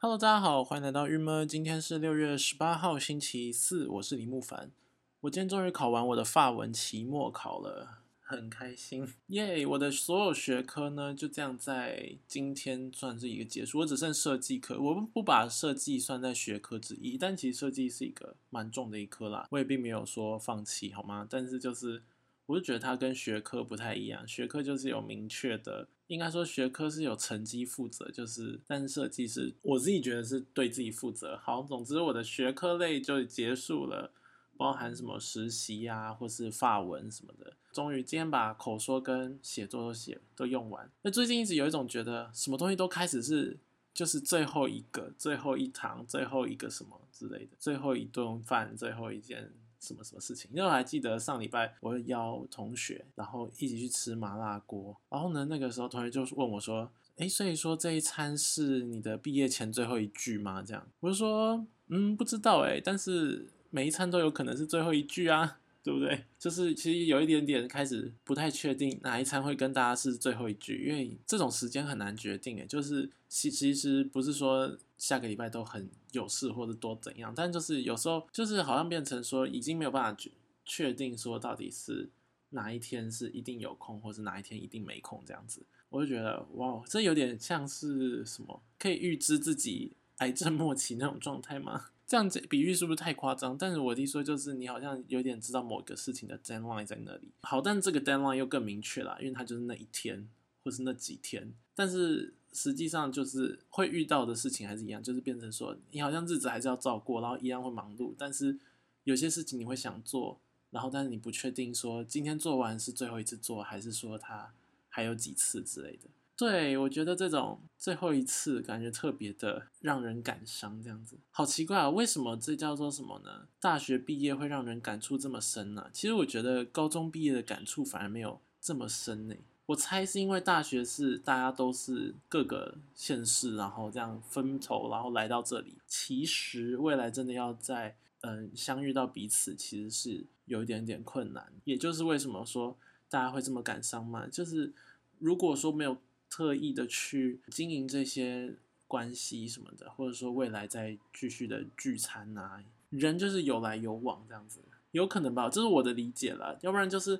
Hello，大家好，欢迎来到郁闷。今天是六月十八号，星期四，我是李木凡。我今天终于考完我的法文期末考了，很开心，耶！我的所有学科呢，就这样在今天算是一个结束。我只剩设计课，我不把设计算在学科之一，但其实设计是一个蛮重的一科啦。我也并没有说放弃，好吗？但是就是。我就觉得它跟学科不太一样，学科就是有明确的，应该说学科是有成绩负责，就是但是设计是我自己觉得是对自己负责。好，总之我的学科类就结束了，包含什么实习呀，或是发文什么的。终于今天把口说跟写作都写都用完。那最近一直有一种觉得什么东西都开始是就是最后一个、最后一堂、最后一个什么之类的，最后一顿饭、最后一件。什么什么事情？因为我还记得上礼拜我邀同学，然后一起去吃麻辣锅。然后呢，那个时候同学就问我说：“哎，所以说这一餐是你的毕业前最后一句吗？”这样，我就说：“嗯，不知道哎，但是每一餐都有可能是最后一句啊。”对不对？就是其实有一点点开始不太确定哪一餐会跟大家是最后一句，因为这种时间很难决定诶。就是其其实不是说下个礼拜都很有事或者多怎样，但就是有时候就是好像变成说已经没有办法确确定说到底是哪一天是一定有空，或是哪一天一定没空这样子。我就觉得哇，这有点像是什么可以预知自己癌症末期那种状态吗？这样子比喻是不是太夸张？但是我的意思就是，你好像有点知道某个事情的 deadline 在那里。好，但这个 deadline 又更明确了，因为它就是那一天，或是那几天。但是实际上就是会遇到的事情还是一样，就是变成说，你好像日子还是要照过，然后一样会忙碌。但是有些事情你会想做，然后但是你不确定说今天做完是最后一次做，还是说它还有几次之类的。对，我觉得这种最后一次感觉特别的让人感伤，这样子好奇怪啊！为什么这叫做什么呢？大学毕业会让人感触这么深呢？其实我觉得高中毕业的感触反而没有这么深呢。我猜是因为大学是大家都是各个县市，然后这样分头，然后来到这里。其实未来真的要在嗯相遇到彼此，其实是有一点点困难。也就是为什么说大家会这么感伤嘛？就是如果说没有。特意的去经营这些关系什么的，或者说未来再继续的聚餐啊，人就是有来有往这样子，有可能吧，这是我的理解了。要不然就是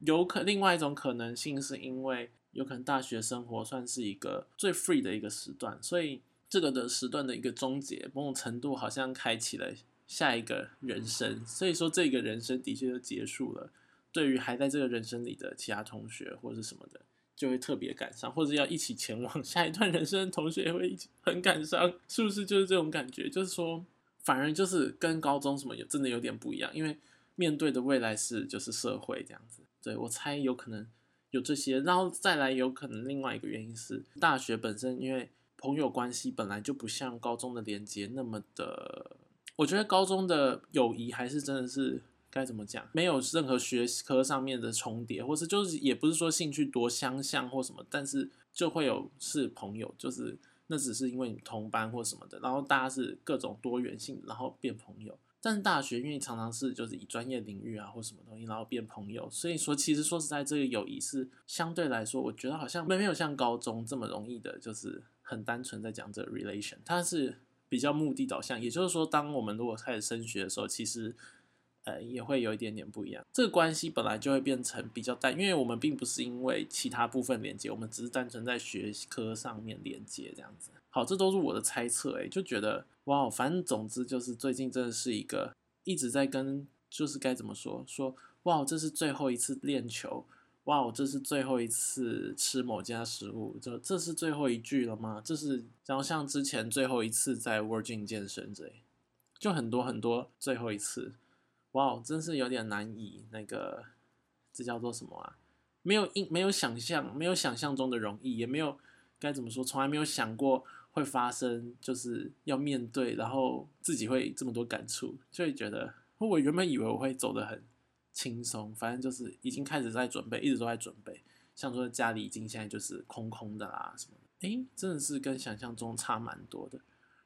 有可另外一种可能性，是因为有可能大学生活算是一个最 free 的一个时段，所以这个的时段的一个终结，某种程度好像开启了下一个人生，所以说这个人生的确就结束了。对于还在这个人生里的其他同学或者是什么的。就会特别感伤，或者要一起前往 下一段人生的同学也会一起很感伤，是不是就是这种感觉？就是说，反而就是跟高中什么有真的有点不一样，因为面对的未来是就是社会这样子。对我猜有可能有这些，然后再来有可能另外一个原因是大学本身因为朋友关系本来就不像高中的连接那么的，我觉得高中的友谊还是真的是。该怎么讲？没有任何学科上面的重叠，或是就是也不是说兴趣多相像或什么，但是就会有是朋友，就是那只是因为你同班或什么的，然后大家是各种多元性，然后变朋友。但是大学因为常常是就是以专业领域啊或什么东西，然后变朋友，所以说其实说实在，这个友谊是相对来说，我觉得好像没没有像高中这么容易的，就是很单纯在讲这个 relation，它是比较目的导向。也就是说，当我们如果开始升学的时候，其实。呃，也会有一点点不一样。这个关系本来就会变成比较淡，因为我们并不是因为其他部分连接，我们只是单纯在学科上面连接这样子。好，这都是我的猜测，诶，就觉得哇，反正总之就是最近真的是一个一直在跟，就是该怎么说说哇，这是最后一次练球，哇，这是最后一次吃某家食物，这这是最后一句了吗？这是然后像之前最后一次在 Virgin 健身这类，就很多很多最后一次。哇，真是有点难以那个，这叫做什么啊？没有印，没有想象，没有想象中的容易，也没有该怎么说，从来没有想过会发生，就是要面对，然后自己会这么多感触，就会觉得，我原本以为我会走得很轻松，反正就是已经开始在准备，一直都在准备，像说家里已经现在就是空空的啦什么的，诶，真的是跟想象中差蛮多的，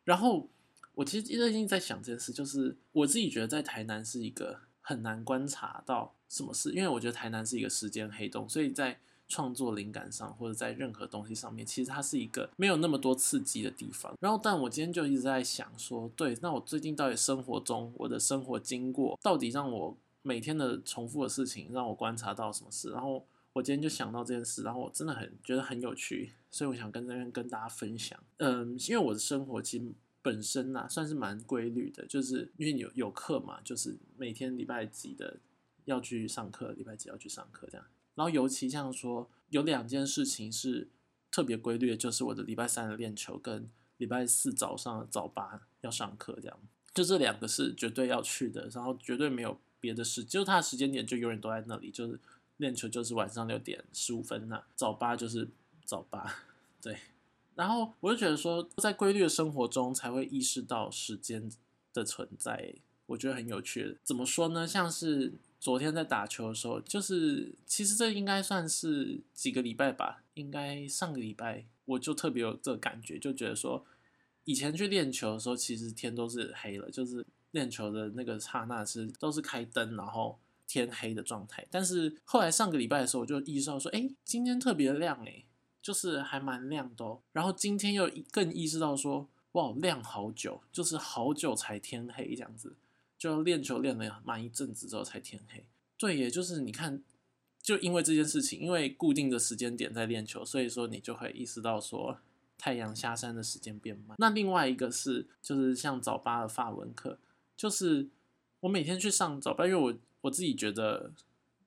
然后。我其实最近在想这件事，就是我自己觉得在台南是一个很难观察到什么事，因为我觉得台南是一个时间黑洞，所以在创作灵感上，或者在任何东西上面，其实它是一个没有那么多刺激的地方。然后，但我今天就一直在想说，对，那我最近到底生活中我的生活经过，到底让我每天的重复的事情，让我观察到什么事？然后我今天就想到这件事，然后我真的很觉得很有趣，所以我想跟这边跟大家分享。嗯，因为我的生活其实。本身呐算是蛮规律的，就是因为有有课嘛，就是每天礼拜几的要去上课，礼拜几要去上课这样。然后尤其像说有两件事情是特别规律的，就是我的礼拜三的练球跟礼拜四早上早八要上课这样。就这两个是绝对要去的，然后绝对没有别的事，就是它的时间点就永远都在那里，就是练球就是晚上六点十五分呐，早八就是早八，对。然后我就觉得说，在规律的生活中才会意识到时间的存在，我觉得很有趣。怎么说呢？像是昨天在打球的时候，就是其实这应该算是几个礼拜吧，应该上个礼拜我就特别有这感觉，就觉得说，以前去练球的时候，其实天都是黑了，就是练球的那个刹那是都是开灯，然后天黑的状态。但是后来上个礼拜的时候，我就意识到说，哎，今天特别亮哎。就是还蛮亮的哦，然后今天又更意识到说，哇，亮好久，就是好久才天黑这样子，就练球练了蛮一阵子之后才天黑。对，也就是你看，就因为这件事情，因为固定的时间点在练球，所以说你就会意识到说，太阳下山的时间变慢。那另外一个是，就是像早八的法文课，就是我每天去上早八，因为我我自己觉得。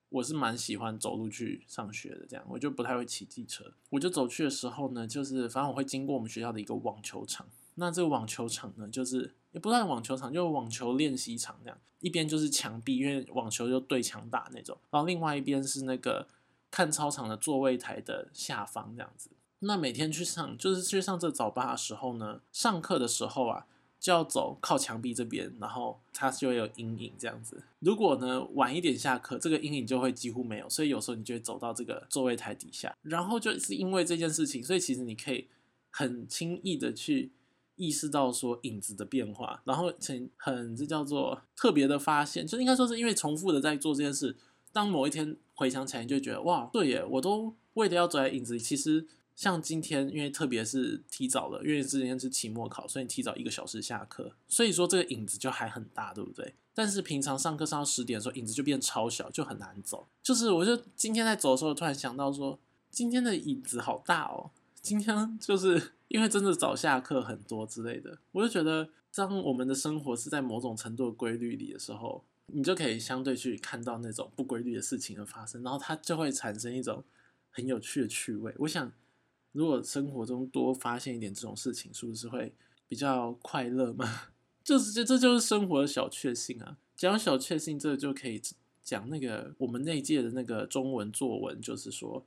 我是蛮喜欢走路去上学的，这样我就不太会骑机车。我就走去的时候呢，就是反正我会经过我们学校的一个网球场。那这个网球场呢，就是也不算网球场，就是网球练习场这样。一边就是墙壁，因为网球就对墙打那种。然后另外一边是那个看操场的座位台的下方这样子。那每天去上，就是去上这早八的时候呢，上课的时候啊。就要走靠墙壁这边，然后它就会有阴影这样子。如果呢晚一点下课，这个阴影就会几乎没有，所以有时候你就会走到这个座位台底下。然后就是因为这件事情，所以其实你可以很轻易的去意识到说影子的变化，然后很很这叫做特别的发现，就应该说是因为重复的在做这件事。当某一天回想起来，你就觉得哇，对耶，我都为了要走在影子里，其实。像今天，因为特别是提早了，因为之前是期末考，所以提早一个小时下课，所以说这个影子就还很大，对不对？但是平常上课上到十点的时候，影子就变超小，就很难走。就是我就今天在走的时候，突然想到说，今天的影子好大哦。今天就是因为真的早下课很多之类的，我就觉得，当我们的生活是在某种程度的规律里的时候，你就可以相对去看到那种不规律的事情的发生，然后它就会产生一种很有趣的趣味。我想。如果生活中多发现一点这种事情，是不是会比较快乐嘛？就是这这就是生活的小确幸啊！讲小确幸，这就可以讲那个我们那届的那个中文作文，就是说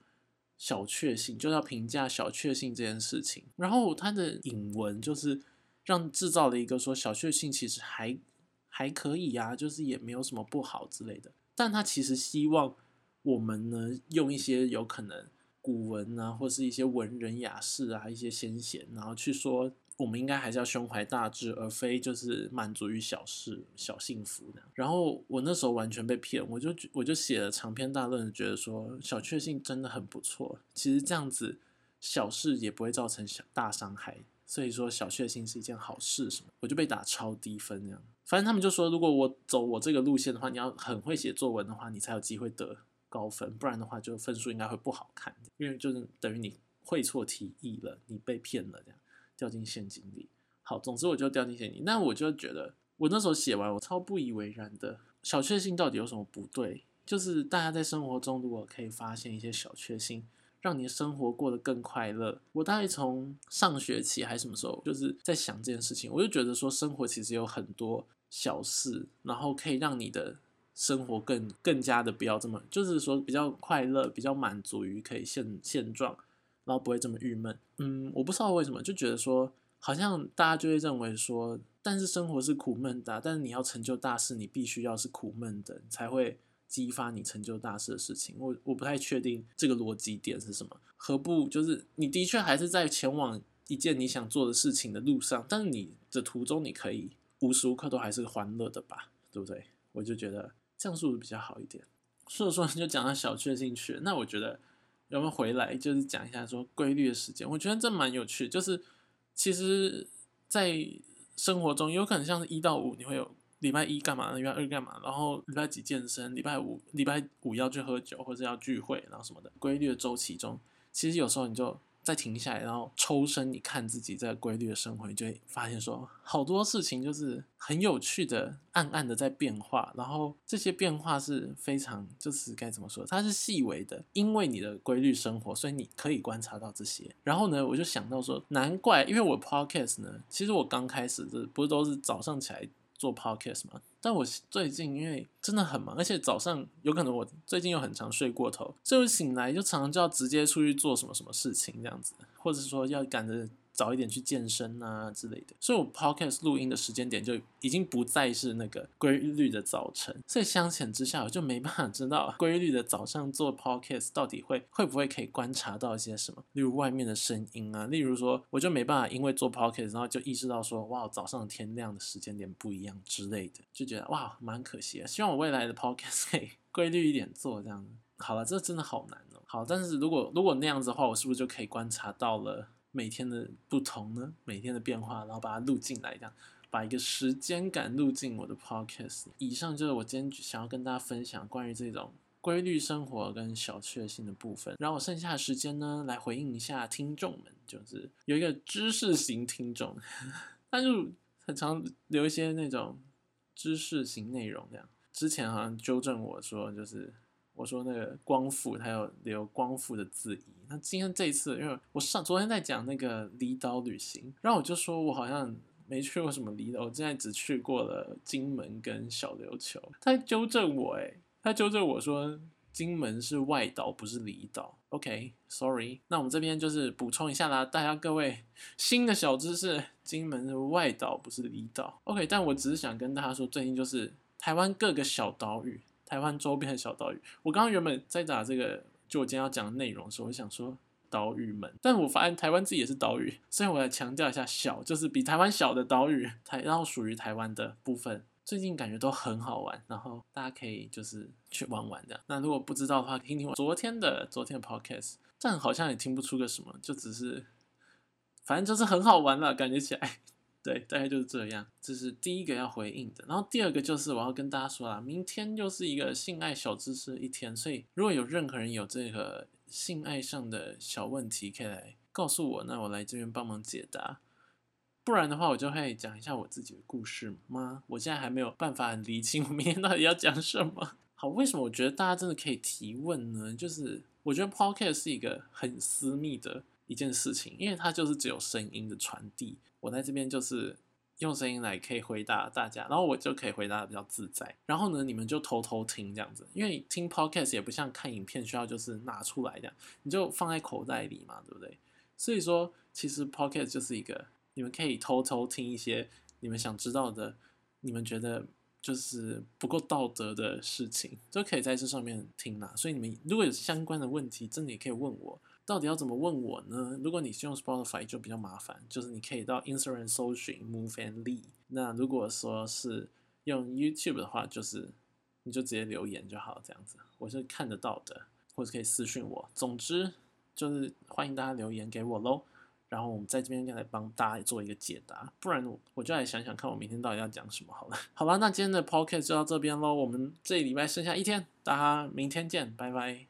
小确幸就要评价小确幸这件事情。然后他的引文就是让制造了一个说小确幸其实还还可以啊，就是也没有什么不好之类的。但他其实希望我们呢用一些有可能。古文啊，或是一些文人雅士啊，一些先贤，然后去说，我们应该还是要胸怀大志，而非就是满足于小事、小幸福的。然后我那时候完全被骗，我就我就写了长篇大论，觉得说小确幸真的很不错。其实这样子小事也不会造成小大伤害，所以说小确幸是一件好事。什么？我就被打超低分这样。反正他们就说，如果我走我这个路线的话，你要很会写作文的话，你才有机会得。高分，不然的话就分数应该会不好看，因为就是等于你会错题意了，你被骗了，这样掉进陷阱里。好，总之我就掉进陷阱。那我就觉得，我那时候写完，我超不以为然的。小确幸到底有什么不对？就是大家在生活中如果可以发现一些小确幸，让你生活过得更快乐。我大概从上学期还是什么时候，就是在想这件事情，我就觉得说，生活其实有很多小事，然后可以让你的。生活更更加的不要这么，就是说比较快乐，比较满足于可以现现状，然后不会这么郁闷。嗯，我不知道为什么，就觉得说好像大家就会认为说，但是生活是苦闷的，但是你要成就大事，你必须要是苦闷的，才会激发你成就大事的事情。我我不太确定这个逻辑点是什么。何不就是你的确还是在前往一件你想做的事情的路上，但是你的途中你可以无时无刻都还是欢乐的吧？对不对？我就觉得。这样是不是比较好一点？所以说就讲到小确幸去。那我觉得有没有回来，就是讲一下说规律的时间。我觉得这蛮有趣，就是其实，在生活中有可能像是一到五，你会有礼拜一干嘛，礼拜二干嘛，然后礼拜几健身，礼拜五礼拜五要去喝酒或者要聚会，然后什么的规律的周期中，其实有时候你就。再停下来，然后抽身，你看自己在规律的生活，你就会发现说，好多事情就是很有趣的，暗暗的在变化。然后这些变化是非常，就是该怎么说，它是细微的，因为你的规律生活，所以你可以观察到这些。然后呢，我就想到说，难怪，因为我 podcast 呢，其实我刚开始的不是都是早上起来。做 podcast 嘛，但我最近因为真的很忙，而且早上有可能我最近又很常睡过头，所以醒来就常常就要直接出去做什么什么事情这样子，或者是说要赶着。早一点去健身啊之类的，所以我 podcast 录音的时间点就已经不再是那个规律的早晨，所以相前之下我就没办法知道规律的早上做 podcast 到底会会不会可以观察到一些什么，例如外面的声音啊，例如说我就没办法因为做 podcast 然后就意识到说哇早上天亮的时间点不一样之类的，就觉得哇蛮可惜的。希望我未来的 podcast 可以规律一点做这样。好了，这真的好难哦。好，但是如果如果那样子的话，我是不是就可以观察到了？每天的不同呢，每天的变化，然后把它录进来，这样把一个时间感录进我的 podcast。以上就是我今天想要跟大家分享关于这种规律生活跟小确幸的部分。然后我剩下的时间呢，来回应一下听众们，就是有一个知识型听众，他就很常留一些那种知识型内容，这样之前好像纠正我说，就是。我说那个光复，他有留光复的字义。那今天这一次，因为我上昨天在讲那个离岛旅行，然后我就说我好像没去过什么离岛，我现在只去过了金门跟小琉球。他纠正我，哎，他纠正我说金门是外岛，不是离岛。OK，Sorry。那我们这边就是补充一下啦，大家各位新的小知识，金门是外岛，不是离岛。OK，但我只是想跟大家说，最近就是台湾各个小岛屿。台湾周边的小岛屿，我刚刚原本在打这个，就我今天要讲的内容的时候，我想说岛屿们，但我发现台湾自己也是岛屿，所以我要强调一下，小就是比台湾小的岛屿，台然后属于台湾的部分，最近感觉都很好玩，然后大家可以就是去玩玩的。那如果不知道的话，听听我昨天的昨天的 podcast，但好像也听不出个什么，就只是反正就是很好玩了，感觉起来。对，大概就是这样。这是第一个要回应的。然后第二个就是我要跟大家说啦，明天又是一个性爱小知识一天，所以如果有任何人有这个性爱上的小问题，可以来告诉我，那我来这边帮忙解答。不然的话，我就会讲一下我自己的故事吗？我现在还没有办法理清我明天到底要讲什么。好，为什么我觉得大家真的可以提问呢？就是我觉得 podcast 是一个很私密的一件事情，因为它就是只有声音的传递。我在这边就是用声音来可以回答大家，然后我就可以回答的比较自在。然后呢，你们就偷偷听这样子，因为听 podcast 也不像看影片需要就是拿出来这样，你就放在口袋里嘛，对不对？所以说，其实 podcast 就是一个你们可以偷偷听一些你们想知道的，你们觉得就是不够道德的事情，都可以在这上面听啦。所以你们如果有相关的问题，真的也可以问我。到底要怎么问我呢？如果你是用 Spotify 就比较麻烦，就是你可以到 Instagram 搜寻 Move and Lee。那如果说是用 YouTube 的话，就是你就直接留言就好，这样子我是看得到的，或者可以私信我。总之就是欢迎大家留言给我喽。然后我们在这边再来帮大家做一个解答，不然我就来想想看我明天到底要讲什么好了。好吧，那今天的 Podcast 就到这边喽。我们这礼拜剩下一天，大家明天见，拜拜。